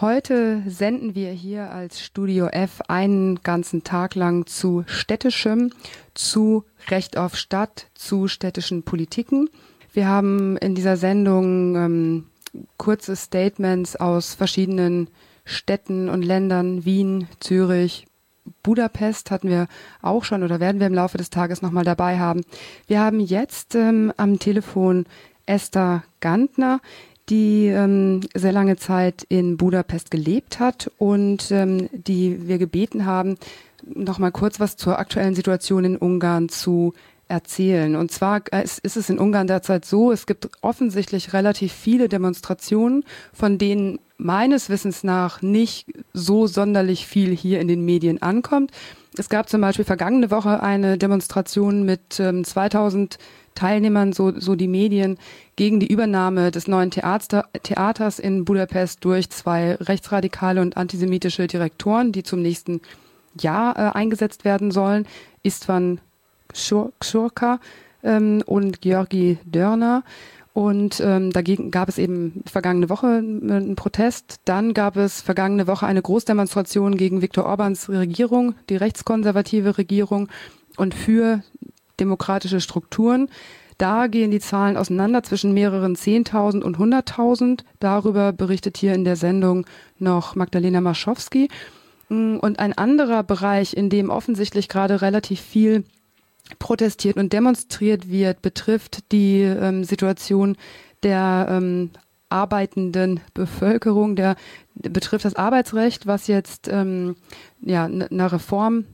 Heute senden wir hier als Studio F einen ganzen Tag lang zu städtischem, zu Recht auf Stadt, zu städtischen Politiken. Wir haben in dieser Sendung ähm, kurze Statements aus verschiedenen Städten und Ländern, Wien, Zürich, Budapest hatten wir auch schon oder werden wir im Laufe des Tages nochmal dabei haben. Wir haben jetzt ähm, am Telefon Esther Gantner, die ähm, sehr lange Zeit in Budapest gelebt hat und ähm, die wir gebeten haben, noch mal kurz was zur aktuellen Situation in Ungarn zu erzählen. Und zwar ist, ist es in Ungarn derzeit so, es gibt offensichtlich relativ viele Demonstrationen, von denen meines Wissens nach nicht so sonderlich viel hier in den Medien ankommt. Es gab zum Beispiel vergangene Woche eine Demonstration mit ähm, 2000 Teilnehmern, so, so die Medien, gegen die Übernahme des neuen Theater, Theaters in Budapest durch zwei rechtsradikale und antisemitische Direktoren, die zum nächsten Jahr äh, eingesetzt werden sollen. Istvan Kschurka ähm, und Georgi Dörner. Und ähm, dagegen gab es eben vergangene Woche einen Protest. Dann gab es vergangene Woche eine Großdemonstration gegen Viktor Orbans Regierung, die rechtskonservative Regierung und für demokratische Strukturen. Da gehen die Zahlen auseinander zwischen mehreren 10.000 und 100.000. Darüber berichtet hier in der Sendung noch Magdalena Maschowski. Mm, und ein anderer Bereich, in dem offensichtlich gerade relativ viel protestiert und demonstriert wird, betrifft die ähm, Situation der ähm, arbeitenden Bevölkerung, der betrifft das Arbeitsrecht, was jetzt ähm, ja einer Reform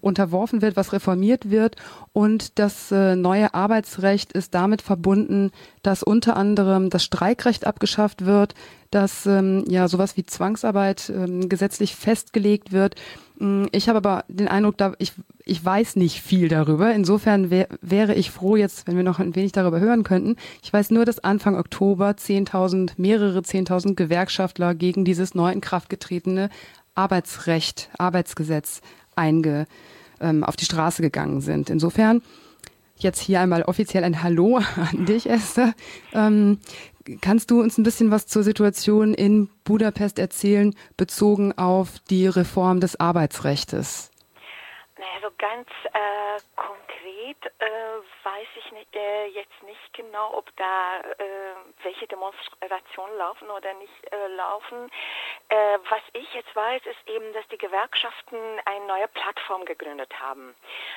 unterworfen wird, was reformiert wird. Und das äh, neue Arbeitsrecht ist damit verbunden, dass unter anderem das Streikrecht abgeschafft wird, dass ähm, ja sowas wie Zwangsarbeit ähm, gesetzlich festgelegt wird. Mm, ich habe aber den Eindruck, da ich, ich weiß nicht viel darüber. Insofern wär, wäre ich froh jetzt, wenn wir noch ein wenig darüber hören könnten. Ich weiß nur, dass Anfang Oktober 10.000, mehrere 10.000 Gewerkschaftler gegen dieses neu in Kraft getretene Arbeitsrecht, Arbeitsgesetz einge, ähm, auf die Straße gegangen sind. Insofern jetzt hier einmal offiziell ein Hallo an dich, Esther. Ähm, kannst du uns ein bisschen was zur Situation in Budapest erzählen, bezogen auf die Reform des Arbeitsrechts? Naja, so ganz äh, äh, weiß ich nicht, äh, jetzt nicht genau, ob da äh, welche Demonstrationen laufen oder nicht äh, laufen. Äh, was ich jetzt weiß, ist eben, dass die Gewerkschaften eine neue Plattform gegründet haben.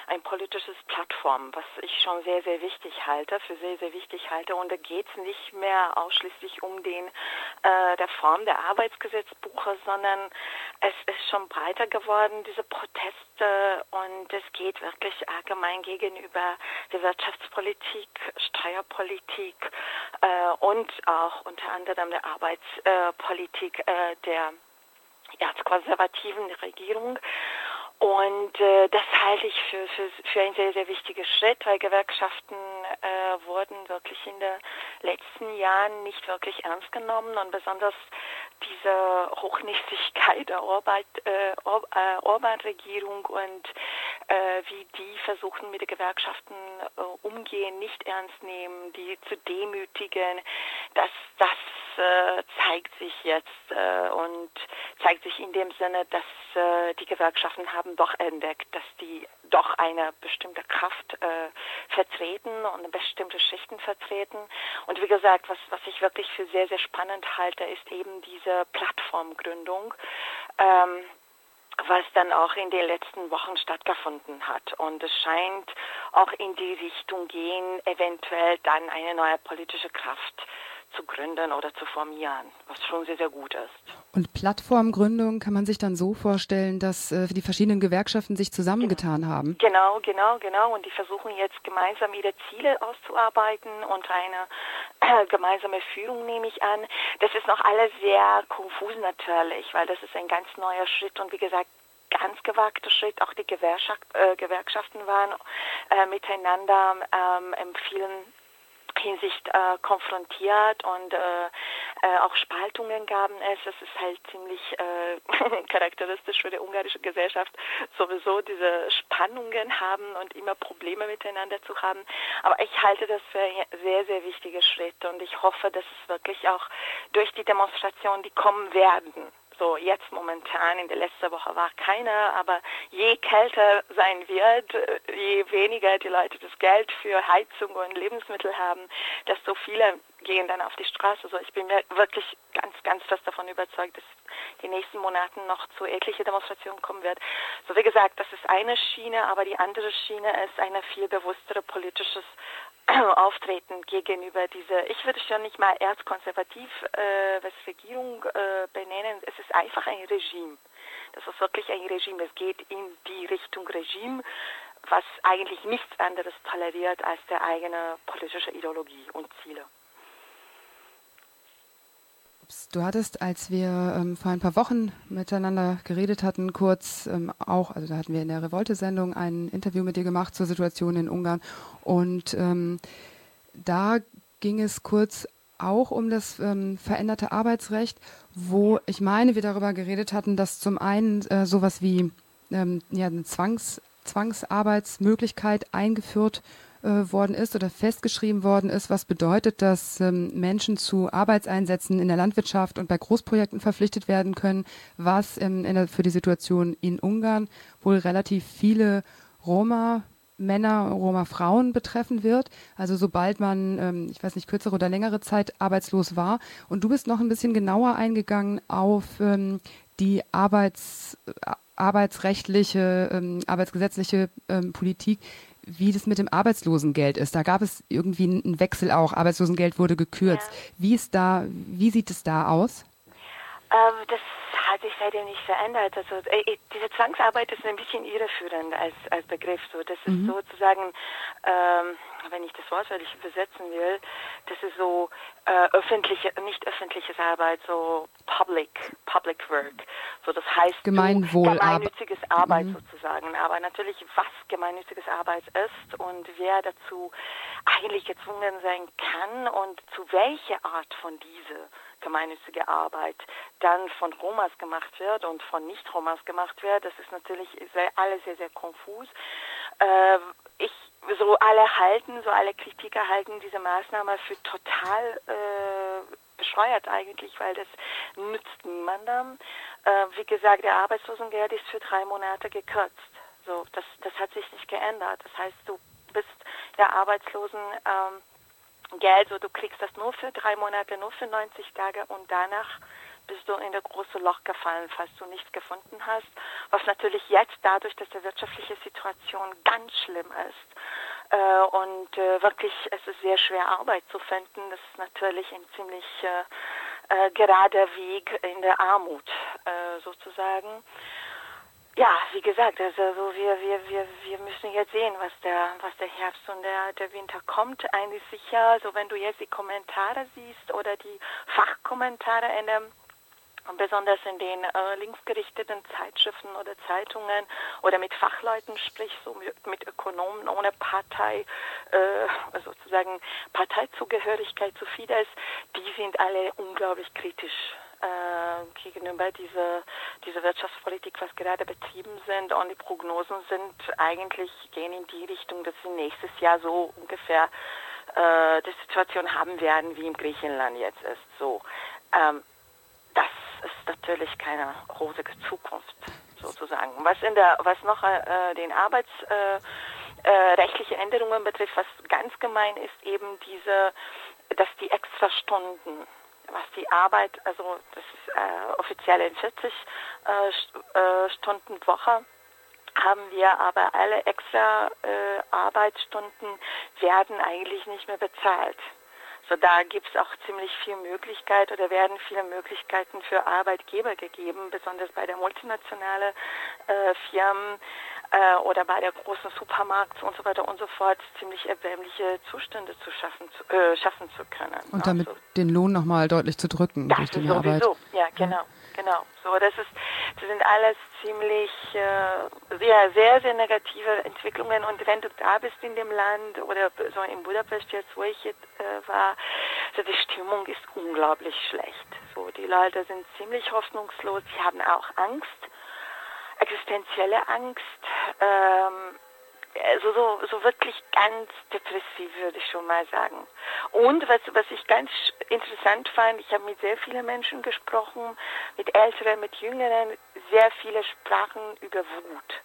Ein politisches Plattform, was ich schon sehr, sehr wichtig halte, für sehr, sehr wichtig halte. Und da geht es nicht mehr ausschließlich um den äh, der Form der Arbeitsgesetzbuche, sondern es ist schon breiter geworden, diese Proteste. Und es geht wirklich allgemein gegenüber der Wirtschaftspolitik, Steuerpolitik äh, und auch unter anderem der Arbeitspolitik äh, der erzkonservativen Regierung. Und äh, das halte ich für, für, für einen sehr, sehr wichtigen Schritt, weil Gewerkschaften äh, wurden wirklich in den letzten Jahren nicht wirklich ernst genommen und besonders diese Hochnäsigkeit der Orban, äh, äh, Orban-Regierung und äh, wie die versuchen mit den Gewerkschaften äh, umgehen, nicht ernst nehmen, die zu demütigen, das, das äh, zeigt sich jetzt äh, und zeigt sich in dem Sinne, dass äh, die Gewerkschaften haben doch entdeckt, dass die doch eine bestimmte Kraft äh, vertreten und bestimmte Schichten vertreten. Und wie gesagt, was, was ich wirklich für sehr, sehr spannend halte, ist eben diese Plattformgründung. Ähm, was dann auch in den letzten Wochen stattgefunden hat. Und es scheint auch in die Richtung gehen, eventuell dann eine neue politische Kraft zu gründen oder zu formieren, was schon sehr, sehr gut ist. Und Plattformgründung kann man sich dann so vorstellen, dass äh, die verschiedenen Gewerkschaften sich zusammengetan haben? Genau, genau, genau. Und die versuchen jetzt gemeinsam ihre Ziele auszuarbeiten und eine äh, gemeinsame Führung, nehme ich an. Das ist noch alles sehr konfus natürlich, weil das ist ein ganz neuer Schritt und wie gesagt, ganz gewagter Schritt. Auch die Gewerkschaft, äh, Gewerkschaften waren äh, miteinander ähm, empfehlen Hinsicht äh, konfrontiert und äh, äh, auch Spaltungen gaben es. Es ist halt ziemlich äh, charakteristisch für die ungarische Gesellschaft, sowieso diese Spannungen haben und immer Probleme miteinander zu haben. Aber ich halte das für sehr, sehr wichtige Schritte und ich hoffe, dass es wirklich auch durch die Demonstrationen, die kommen werden, so jetzt momentan, in der letzten Woche war keiner, aber je kälter sein wird, je weniger die Leute das Geld für Heizung und Lebensmittel haben, desto viele gehen dann auf die Straße. So, ich bin mir wirklich ganz, ganz fest davon überzeugt, dass die nächsten Monaten noch zu etliche Demonstrationen kommen wird. So wie gesagt, das ist eine Schiene, aber die andere Schiene ist eine viel bewusstere politisches Auftreten gegenüber dieser, ich würde schon nicht mal erzkonservativ äh, was Regierung äh, benennen, es ist einfach ein Regime. Das ist wirklich ein Regime. Es geht in die Richtung Regime, was eigentlich nichts anderes toleriert als der eigene politische Ideologie und Ziele. Du hattest, als wir ähm, vor ein paar Wochen miteinander geredet hatten, kurz ähm, auch, also da hatten wir in der Revolte-Sendung ein Interview mit dir gemacht zur Situation in Ungarn. Und ähm, da ging es kurz auch um das ähm, veränderte Arbeitsrecht, wo ich meine, wir darüber geredet hatten, dass zum einen äh, sowas wie ähm, ja, eine Zwangs Zwangsarbeitsmöglichkeit eingeführt äh, worden ist oder festgeschrieben worden ist, was bedeutet, dass ähm, Menschen zu Arbeitseinsätzen in der Landwirtschaft und bei Großprojekten verpflichtet werden können, was ähm, der, für die Situation in Ungarn wohl relativ viele Roma Männer, Roma Frauen betreffen wird. Also sobald man, ähm, ich weiß nicht, kürzere oder längere Zeit arbeitslos war. Und du bist noch ein bisschen genauer eingegangen auf ähm, die Arbeits, äh, arbeitsrechtliche, ähm, arbeitsgesetzliche ähm, Politik, wie das mit dem Arbeitslosengeld ist. Da gab es irgendwie einen Wechsel auch. Arbeitslosengeld wurde gekürzt. Ja. Wie ist da, wie sieht es da aus? Ähm, das hat sich seitdem nicht verändert. Also äh, diese Zwangsarbeit ist ein bisschen irreführend als, als Begriff. So, das mhm. ist sozusagen, ähm, wenn ich das Wort wirklich übersetzen will, das ist so äh, öffentliche, nicht öffentliches Arbeit, so public, public work. So, das heißt Gemeinwohl gemeinnütziges Arbeit mhm. sozusagen. Aber natürlich, was gemeinnütziges Arbeit ist und wer dazu eigentlich gezwungen sein kann und zu welcher Art von diese gemeinnützige Arbeit dann von Romas gemacht wird und von Nicht-Romas gemacht wird, das ist natürlich sehr, alles sehr, sehr konfus. Äh, ich so alle halten, so alle Kritiker halten diese Maßnahme für total äh, bescheuert eigentlich, weil das nützt niemandem. Äh, wie gesagt, der Arbeitslosengeld ist für drei Monate gekürzt. So, das, das hat sich nicht geändert. Das heißt, du bist der Arbeitslosen ähm, Geld, so du kriegst das nur für drei Monate, nur für 90 Tage und danach bist du in das große Loch gefallen, falls du nichts gefunden hast. Was natürlich jetzt dadurch, dass die wirtschaftliche Situation ganz schlimm ist äh, und äh, wirklich es ist sehr schwer Arbeit zu finden, das ist natürlich ein ziemlich äh, äh gerader Weg in der Armut äh, sozusagen ja, wie gesagt, also wir, wir, wir, wir müssen jetzt sehen, was der, was der Herbst und der, der Winter kommt. Eigentlich sicher, also wenn du jetzt die Kommentare siehst oder die Fachkommentare in dem besonders in den äh, linksgerichteten Zeitschriften oder Zeitungen oder mit Fachleuten sprichst, so mit, mit Ökonomen ohne Partei, äh, sozusagen Parteizugehörigkeit zu Fidesz, die sind alle unglaublich kritisch äh, gegenüber dieser diese Wirtschaftspolitik, was gerade betrieben sind. Und die Prognosen sind eigentlich gehen in die Richtung, dass wir nächstes Jahr so ungefähr äh, die Situation haben werden, wie im Griechenland jetzt ist. So, ähm, das ist natürlich keine rosige Zukunft sozusagen. Was in der, was noch äh, den Arbeits äh, äh, rechtliche Änderungen betrifft, was ganz gemein ist, eben diese, dass die Extrastunden was die Arbeit, also das ist äh, offiziell in 40 äh, äh, Stunden Woche haben wir aber alle extra äh, Arbeitsstunden werden eigentlich nicht mehr bezahlt. So da gibt es auch ziemlich viel Möglichkeit oder werden viele Möglichkeiten für Arbeitgeber gegeben, besonders bei der multinationalen äh, Firmen äh, oder bei der großen Supermarkt und so weiter und so fort ziemlich erbärmliche Zustände zu schaffen zu, äh, schaffen zu können. Und damit also, den Lohn nochmal deutlich zu drücken das durch die sowieso. Arbeit. Ja, genau, genau. So, das ist, das sind alles ziemlich äh, sehr, sehr, sehr negative Entwicklungen. Und wenn du da bist in dem Land oder so in Budapest jetzt, wo ich jetzt äh, war, so die Stimmung ist unglaublich schlecht. So, die Leute sind ziemlich hoffnungslos. Sie haben auch Angst existenzielle Angst, ähm, also so, so wirklich ganz depressiv, würde ich schon mal sagen. Und was, was ich ganz interessant fand, ich habe mit sehr vielen Menschen gesprochen, mit Älteren, mit Jüngeren, sehr viele sprachen über Wut.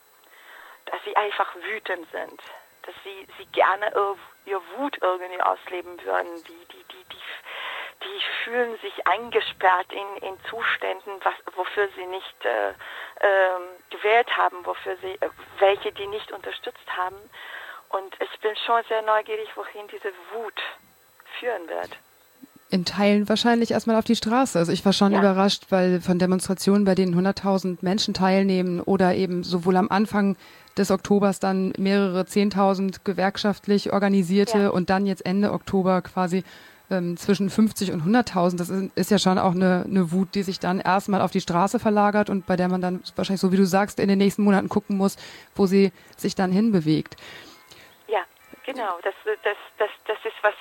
Dass sie einfach wütend sind, dass sie, sie gerne ihr Wut irgendwie ausleben würden, die, die, die, die die fühlen sich eingesperrt in, in Zuständen, was, wofür sie nicht äh, gewählt haben, wofür sie, äh, welche die nicht unterstützt haben. Und ich bin schon sehr neugierig, wohin diese Wut führen wird. In Teilen wahrscheinlich erstmal auf die Straße. Also ich war schon ja. überrascht, weil von Demonstrationen, bei denen 100.000 Menschen teilnehmen oder eben sowohl am Anfang des Oktobers dann mehrere 10.000 gewerkschaftlich organisierte ja. und dann jetzt Ende Oktober quasi ähm, zwischen 50 und 100.000, das ist, ist, ja schon auch eine, eine Wut, die sich dann erstmal auf die Straße verlagert und bei der man dann wahrscheinlich, so wie du sagst, in den nächsten Monaten gucken muss, wo sie sich dann hinbewegt. Ja, genau. Das, das, das, das ist was,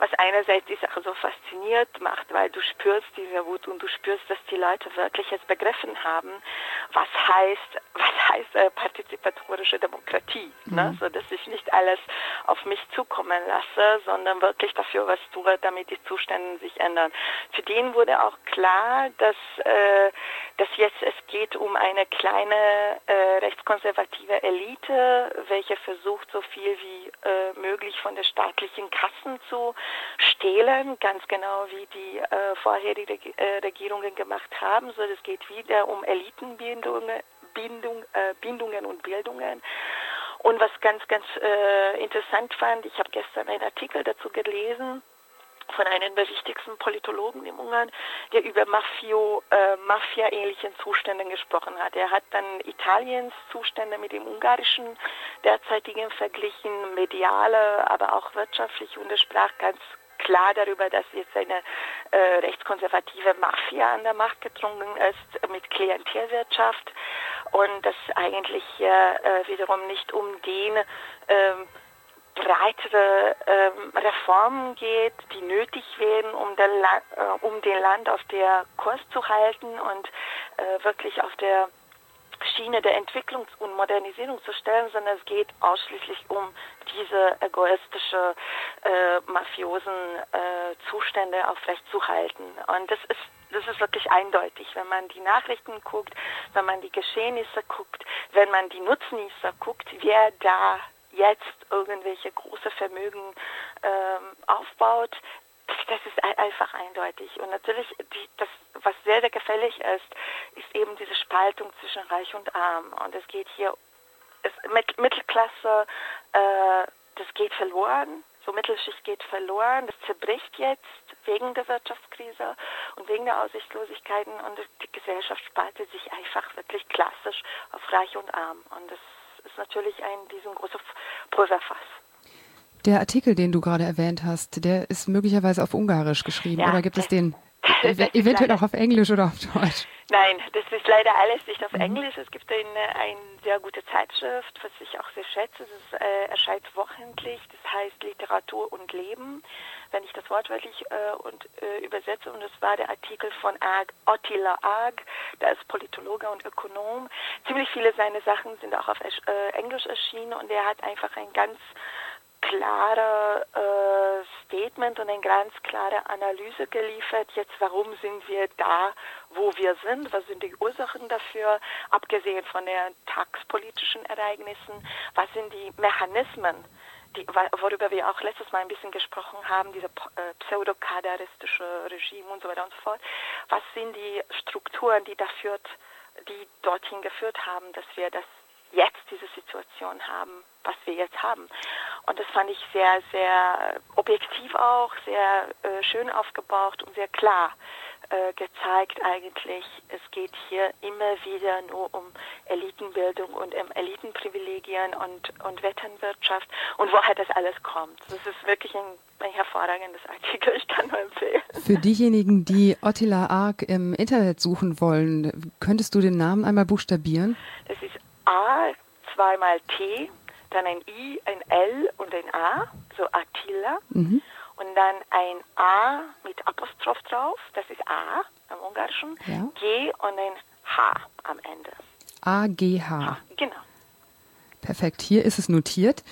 was einerseits die Sache so fasziniert macht, weil du spürst diese Wut und du spürst, dass die Leute wirklich es begriffen haben, was heißt, was heißt äh, partizipatorische Demokratie. Ne? Mhm. Ne? So dass ich nicht alles auf mich zukommen lasse, sondern wirklich dafür was tue, damit die Zustände sich ändern. Für den wurde auch klar, dass, äh, dass jetzt es geht um eine kleine äh, rechtskonservative Elite, welche versucht, so viel wie äh, möglich von der staatlichen Kassen zu stehlen, ganz genau wie die äh, vorherigen äh, Regierungen gemacht haben. So, es geht wieder um Elitenbindungen Bindung, äh, Bindungen und Bildungen. Und was ganz, ganz äh, interessant fand, ich habe gestern einen Artikel dazu gelesen, von einem der wichtigsten Politologen im Ungarn, der über Mafio, äh, Mafia-ähnlichen Zuständen gesprochen hat. Er hat dann Italiens Zustände mit dem ungarischen derzeitigen verglichen, mediale, aber auch wirtschaftlich und er sprach ganz klar darüber, dass jetzt eine äh, rechtskonservative Mafia an der Macht gedrungen ist mit Klientelwirtschaft und dass eigentlich äh, wiederum nicht um den ähm, breitere ähm, Reformen geht, die nötig wären, um, der äh, um den Land auf der Kurs zu halten und äh, wirklich auf der Schiene der Entwicklung und Modernisierung zu stellen, sondern es geht ausschließlich um diese egoistische, äh, mafiosen äh, Zustände aufrechtzuhalten. Und das ist das ist wirklich eindeutig, wenn man die Nachrichten guckt, wenn man die Geschehnisse guckt, wenn man die Nutznießer guckt, wer da jetzt irgendwelche große Vermögen ähm, aufbaut, das ist einfach eindeutig. Und natürlich, die, das, was sehr, sehr gefällig ist, ist eben diese Spaltung zwischen Reich und Arm. Und es geht hier, es, mit, Mittelklasse, äh, das geht verloren. So Mittelschicht geht verloren. Das zerbricht jetzt wegen der Wirtschaftskrise und wegen der Aussichtslosigkeiten. Und die Gesellschaft spaltet sich einfach wirklich klassisch auf Reich und Arm. Und das ist natürlich ein riesengroßes Pulverfass. Der Artikel, den du gerade erwähnt hast, der ist möglicherweise auf Ungarisch geschrieben ja, oder gibt es den eventuell auch auf Englisch oder auf Deutsch? Nein, das ist leider alles nicht auf mhm. Englisch. Es gibt eine, eine sehr gute Zeitschrift, was ich auch sehr schätze. Es äh, erscheint wochentlich. Das heißt Literatur und Leben, wenn ich das wortwörtlich äh, und, äh, übersetze. Und das war der Artikel von Ag, Attila Ag, der ist Politologe und Ökonom. Ziemlich viele seiner Sachen sind auch auf äh, Englisch erschienen und er hat einfach ein ganz klare äh, Statement und eine ganz klare Analyse geliefert. Jetzt, warum sind wir da, wo wir sind? Was sind die Ursachen dafür? Abgesehen von den tagspolitischen Ereignissen, was sind die Mechanismen, die, worüber wir auch letztes Mal ein bisschen gesprochen haben, diese äh, pseudokadaristische Regime und so weiter und so fort. Was sind die Strukturen, die dafür, die dorthin geführt haben, dass wir das jetzt diese Situation haben, was wir jetzt haben. Und das fand ich sehr, sehr objektiv auch, sehr äh, schön aufgebaut und sehr klar äh, gezeigt eigentlich, es geht hier immer wieder nur um Elitenbildung und um Elitenprivilegien und, und Wetternwirtschaft und woher das alles kommt. Das ist wirklich ein, ein hervorragendes Artikel, ich kann nur empfehlen. Für diejenigen, die Ottila Ark im Internet suchen wollen, könntest du den Namen einmal buchstabieren? Das ist A, zweimal T, dann ein I, ein L und ein A, so Attila. Mhm und dann ein A mit Apostroph drauf, das ist A im Ungarischen, ja. G und ein H am Ende. A, G, H. Genau. Perfekt, hier ist es notiert.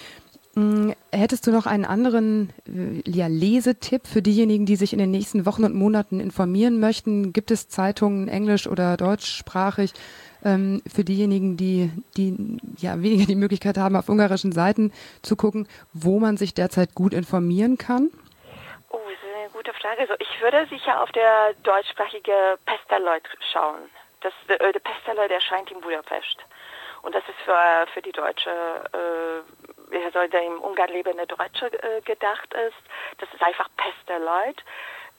Hm, hättest du noch einen anderen äh, ja, Lesetipp für diejenigen, die sich in den nächsten Wochen und Monaten informieren möchten? Gibt es Zeitungen englisch- oder deutschsprachig ähm, für diejenigen, die, die ja weniger die Möglichkeit haben, auf ungarischen Seiten zu gucken, wo man sich derzeit gut informieren kann? Gute Frage. Also ich würde sicher auf der deutschsprachige Pestalozzi schauen. Das, äh, der Pestalozzi erscheint in Budapest. Und das ist für, für die deutsche, äh, also der im Ungarn lebende Deutsche äh, gedacht ist. Das ist einfach Pestalozzi.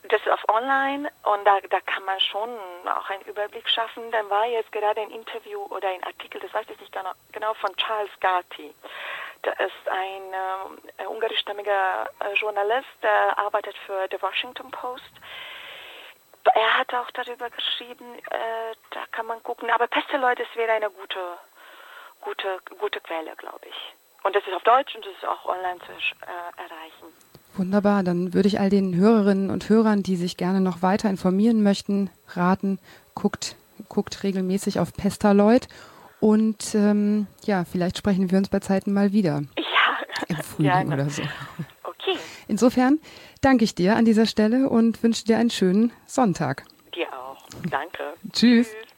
Das ist auf online und da, da kann man schon auch einen Überblick schaffen. Dann war jetzt gerade ein Interview oder ein Artikel, das weiß ich nicht genau, genau von Charles Gatti. Der ist ein äh, ungarischstämmiger Journalist, der arbeitet für The Washington Post. Er hat auch darüber geschrieben, äh, da kann man gucken. Aber Pesteloid, das wäre eine gute, gute, gute Quelle, glaube ich. Und das ist auf Deutsch und das ist auch online zu äh, erreichen. Wunderbar, dann würde ich all den Hörerinnen und Hörern, die sich gerne noch weiter informieren möchten, raten, guckt, guckt regelmäßig auf Pestaloid und ähm, ja, vielleicht sprechen wir uns bei Zeiten mal wieder. Ja, im Frühling gerne. oder so. Okay. Insofern danke ich dir an dieser Stelle und wünsche dir einen schönen Sonntag. Dir auch. Danke. Tschüss. Tschüss.